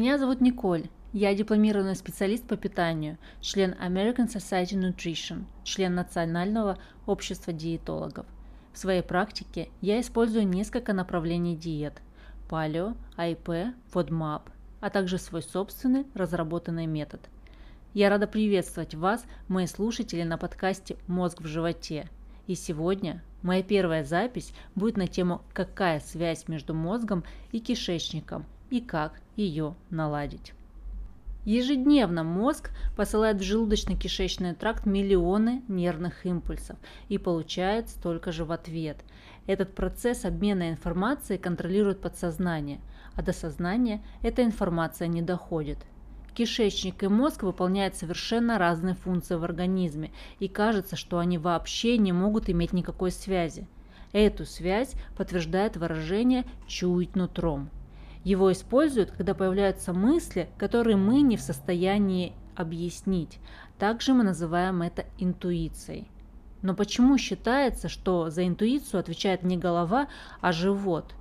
Меня зовут Николь. Я дипломированный специалист по питанию, член American Society Nutrition, член Национального общества диетологов. В своей практике я использую несколько направлений диет – палео, АИП, FODMAP, а также свой собственный разработанный метод. Я рада приветствовать вас, мои слушатели, на подкасте «Мозг в животе». И сегодня моя первая запись будет на тему «Какая связь между мозгом и кишечником и как ее наладить». Ежедневно мозг посылает в желудочно-кишечный тракт миллионы нервных импульсов и получает столько же в ответ. Этот процесс обмена информацией контролирует подсознание, а до сознания эта информация не доходит. Кишечник и мозг выполняют совершенно разные функции в организме, и кажется, что они вообще не могут иметь никакой связи. Эту связь подтверждает выражение «чуять нутром». Его используют, когда появляются мысли, которые мы не в состоянии объяснить. Также мы называем это интуицией. Но почему считается, что за интуицию отвечает не голова, а живот?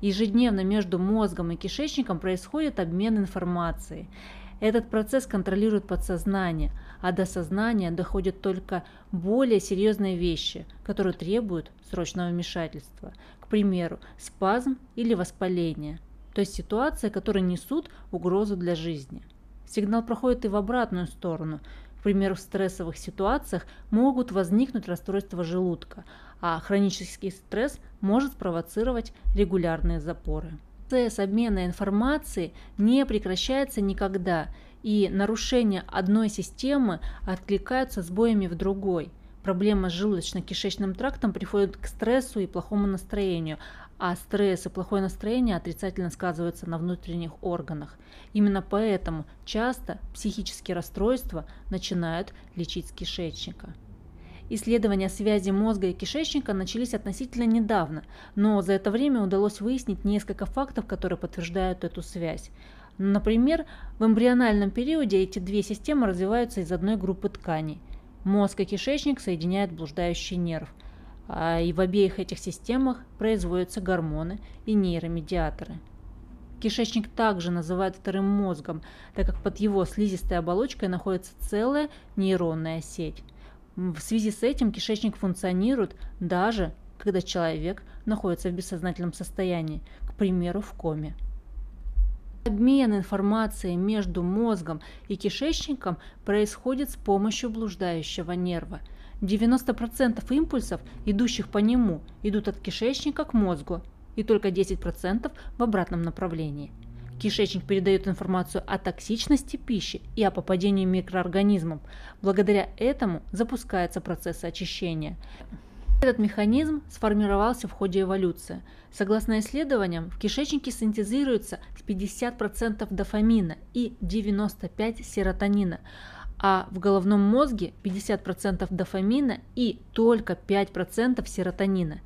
Ежедневно между мозгом и кишечником происходит обмен информацией. Этот процесс контролирует подсознание, а до сознания доходят только более серьезные вещи, которые требуют срочного вмешательства. К примеру, спазм или воспаление – то есть ситуации, которые несут угрозу для жизни. Сигнал проходит и в обратную сторону. К примеру, в стрессовых ситуациях могут возникнуть расстройства желудка, а хронический стресс может спровоцировать регулярные запоры. Процесс обмена информацией не прекращается никогда, и нарушения одной системы откликаются сбоями в другой – проблема с желудочно-кишечным трактом приводит к стрессу и плохому настроению, а стресс и плохое настроение отрицательно сказываются на внутренних органах. Именно поэтому часто психические расстройства начинают лечить с кишечника. Исследования связи мозга и кишечника начались относительно недавно, но за это время удалось выяснить несколько фактов, которые подтверждают эту связь. Например, в эмбриональном периоде эти две системы развиваются из одной группы тканей. Мозг и кишечник соединяет блуждающий нерв – а и в обеих этих системах производятся гормоны и нейромедиаторы. Кишечник также называют вторым мозгом, так как под его слизистой оболочкой находится целая нейронная сеть. В связи с этим кишечник функционирует даже когда человек находится в бессознательном состоянии, к примеру, в коме. Обмен информацией между мозгом и кишечником происходит с помощью блуждающего нерва – 90% импульсов, идущих по нему, идут от кишечника к мозгу, и только 10% в обратном направлении. Кишечник передает информацию о токсичности пищи и о попадении микроорганизмов. Благодаря этому запускается процесс очищения. Этот механизм сформировался в ходе эволюции. Согласно исследованиям, в кишечнике синтезируется 50% дофамина и 95% серотонина, а в головном мозге 50% дофамина и только 5% серотонина.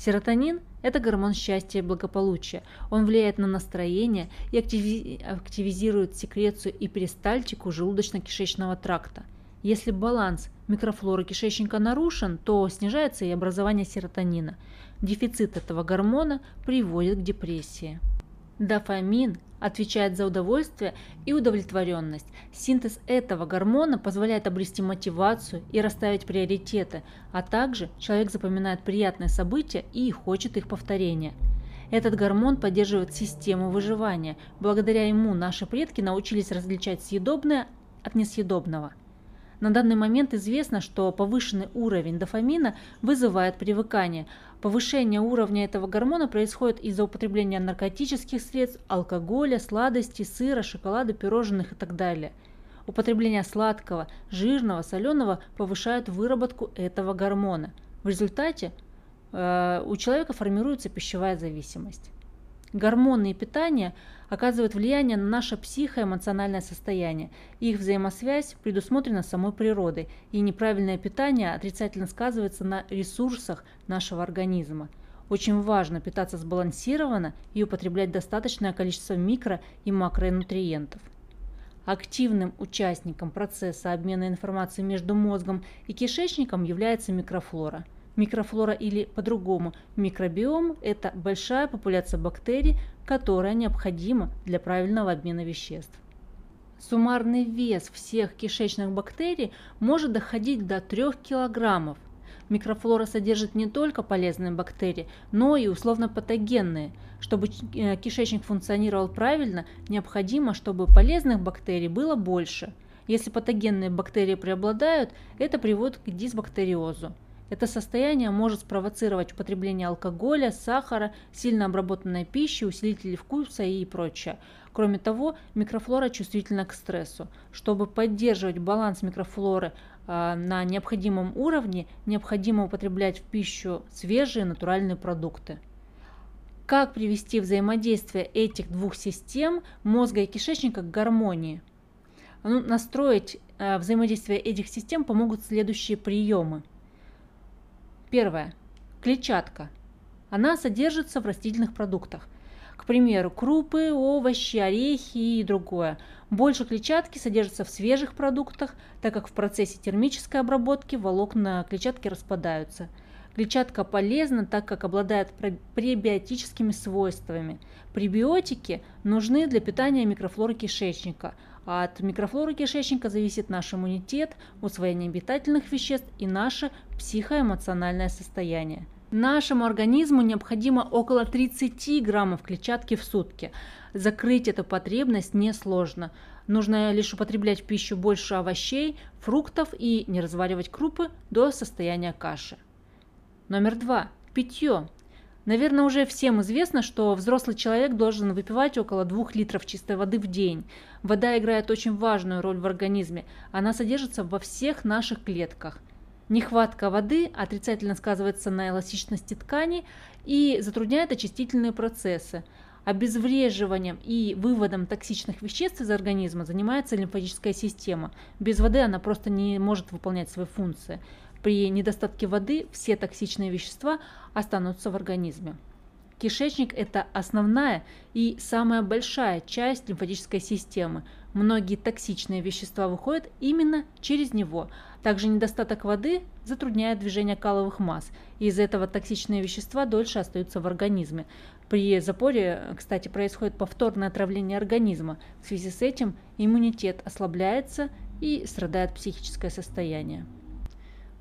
Серотонин – это гормон счастья и благополучия. Он влияет на настроение и активизирует секрецию и перистальтику желудочно-кишечного тракта. Если баланс микрофлоры кишечника нарушен, то снижается и образование серотонина. Дефицит этого гормона приводит к депрессии. Дофамин отвечает за удовольствие и удовлетворенность. Синтез этого гормона позволяет обрести мотивацию и расставить приоритеты, а также человек запоминает приятные события и хочет их повторения. Этот гормон поддерживает систему выживания. Благодаря ему наши предки научились различать съедобное от несъедобного – на данный момент известно, что повышенный уровень дофамина вызывает привыкание. Повышение уровня этого гормона происходит из-за употребления наркотических средств, алкоголя, сладостей, сыра, шоколада, пирожных и так далее. Употребление сладкого, жирного, соленого повышает выработку этого гормона. В результате э, у человека формируется пищевая зависимость. Гормоны и питание оказывают влияние на наше психоэмоциональное состояние. Их взаимосвязь предусмотрена самой природой, и неправильное питание отрицательно сказывается на ресурсах нашего организма. Очень важно питаться сбалансированно и употреблять достаточное количество микро- и макронутриентов. Активным участником процесса обмена информацией между мозгом и кишечником является микрофлора – Микрофлора или по-другому микробиом – это большая популяция бактерий, которая необходима для правильного обмена веществ. Суммарный вес всех кишечных бактерий может доходить до 3 килограммов. Микрофлора содержит не только полезные бактерии, но и условно-патогенные. Чтобы э, кишечник функционировал правильно, необходимо, чтобы полезных бактерий было больше. Если патогенные бактерии преобладают, это приводит к дисбактериозу. Это состояние может спровоцировать употребление алкоголя, сахара, сильно обработанной пищи, усилителей вкуса и прочее. Кроме того, микрофлора чувствительна к стрессу. Чтобы поддерживать баланс микрофлоры э, на необходимом уровне, необходимо употреблять в пищу свежие натуральные продукты. Как привести взаимодействие этих двух систем мозга и кишечника к гармонии? Ну, настроить э, взаимодействие этих систем помогут следующие приемы – Первое. Клетчатка. Она содержится в растительных продуктах. К примеру, крупы, овощи, орехи и другое. Больше клетчатки содержится в свежих продуктах, так как в процессе термической обработки волокна клетчатки распадаются. Клетчатка полезна, так как обладает пребиотическими свойствами. Пребиотики нужны для питания микрофлоры кишечника – от микрофлоры кишечника зависит наш иммунитет, усвоение питательных веществ и наше психоэмоциональное состояние. Нашему организму необходимо около 30 граммов клетчатки в сутки. Закрыть эту потребность несложно. Нужно лишь употреблять в пищу больше овощей, фруктов и не разваривать крупы до состояния каши. Номер два. Питье. Наверное, уже всем известно, что взрослый человек должен выпивать около 2 литров чистой воды в день. Вода играет очень важную роль в организме. Она содержится во всех наших клетках. Нехватка воды отрицательно сказывается на эластичности тканей и затрудняет очистительные процессы. Обезвреживанием и выводом токсичных веществ из организма занимается лимфатическая система. Без воды она просто не может выполнять свои функции. При недостатке воды все токсичные вещества останутся в организме. Кишечник – это основная и самая большая часть лимфатической системы. Многие токсичные вещества выходят именно через него. Также недостаток воды затрудняет движение каловых масс, и из-за этого токсичные вещества дольше остаются в организме. При запоре, кстати, происходит повторное отравление организма. В связи с этим иммунитет ослабляется и страдает психическое состояние.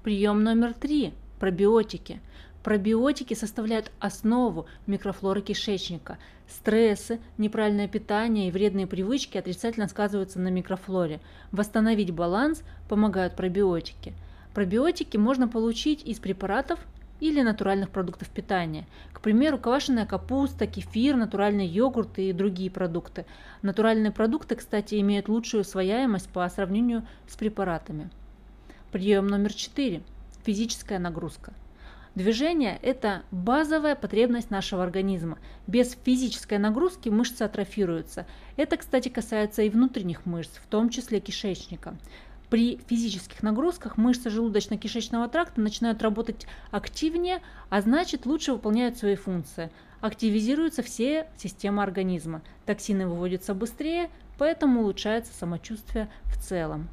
Прием номер три – пробиотики. Пробиотики составляют основу микрофлоры кишечника. Стрессы, неправильное питание и вредные привычки отрицательно сказываются на микрофлоре. Восстановить баланс помогают пробиотики. Пробиотики можно получить из препаратов или натуральных продуктов питания. К примеру, квашеная капуста, кефир, натуральный йогурт и другие продукты. Натуральные продукты, кстати, имеют лучшую усвояемость по сравнению с препаратами. Прием номер четыре. Физическая нагрузка. Движение – это базовая потребность нашего организма. Без физической нагрузки мышцы атрофируются. Это, кстати, касается и внутренних мышц, в том числе кишечника. При физических нагрузках мышцы желудочно-кишечного тракта начинают работать активнее, а значит лучше выполняют свои функции. Активизируются все системы организма. Токсины выводятся быстрее, поэтому улучшается самочувствие в целом.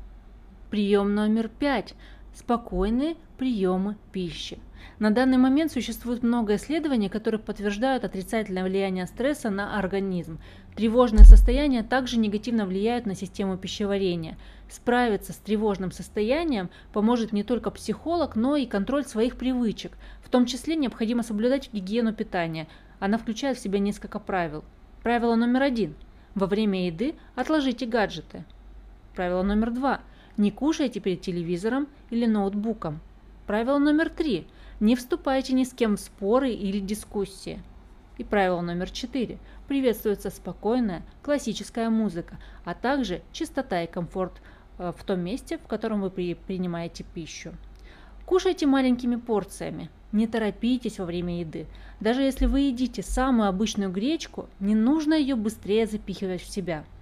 Прием номер пять. Спокойные приемы пищи. На данный момент существует много исследований, которые подтверждают отрицательное влияние стресса на организм. Тревожное состояние также негативно влияет на систему пищеварения. Справиться с тревожным состоянием поможет не только психолог, но и контроль своих привычек. В том числе необходимо соблюдать гигиену питания. Она включает в себя несколько правил. Правило номер один. Во время еды отложите гаджеты. Правило номер два. Не кушайте перед телевизором или ноутбуком. Правило номер три. Не вступайте ни с кем в споры или дискуссии. И правило номер четыре. Приветствуется спокойная, классическая музыка, а также чистота и комфорт э, в том месте, в котором вы принимаете пищу. Кушайте маленькими порциями. Не торопитесь во время еды. Даже если вы едите самую обычную гречку, не нужно ее быстрее запихивать в себя –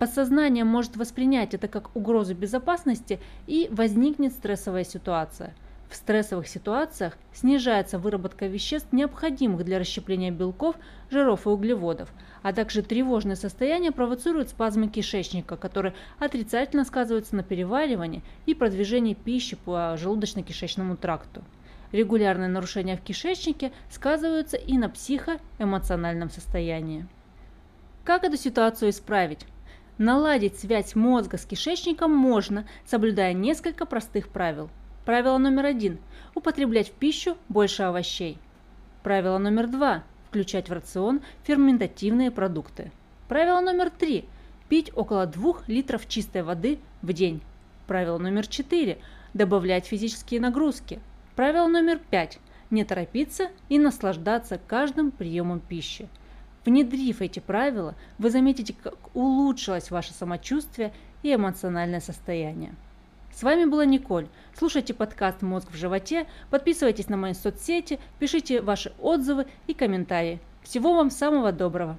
Подсознание может воспринять это как угрозу безопасности и возникнет стрессовая ситуация. В стрессовых ситуациях снижается выработка веществ, необходимых для расщепления белков, жиров и углеводов, а также тревожное состояние провоцирует спазмы кишечника, которые отрицательно сказываются на переваривании и продвижении пищи по желудочно-кишечному тракту. регулярные нарушения в кишечнике сказываются и на психоэмоциональном состоянии. Как эту ситуацию исправить? Наладить связь мозга с кишечником можно, соблюдая несколько простых правил. Правило номер один – употреблять в пищу больше овощей. Правило номер два – включать в рацион ферментативные продукты. Правило номер три – пить около 2 литров чистой воды в день. Правило номер четыре – добавлять физические нагрузки. Правило номер пять – не торопиться и наслаждаться каждым приемом пищи. Внедрив эти правила, вы заметите, как улучшилось ваше самочувствие и эмоциональное состояние. С вами была Николь. Слушайте подкаст «Мозг в животе», подписывайтесь на мои соцсети, пишите ваши отзывы и комментарии. Всего вам самого доброго!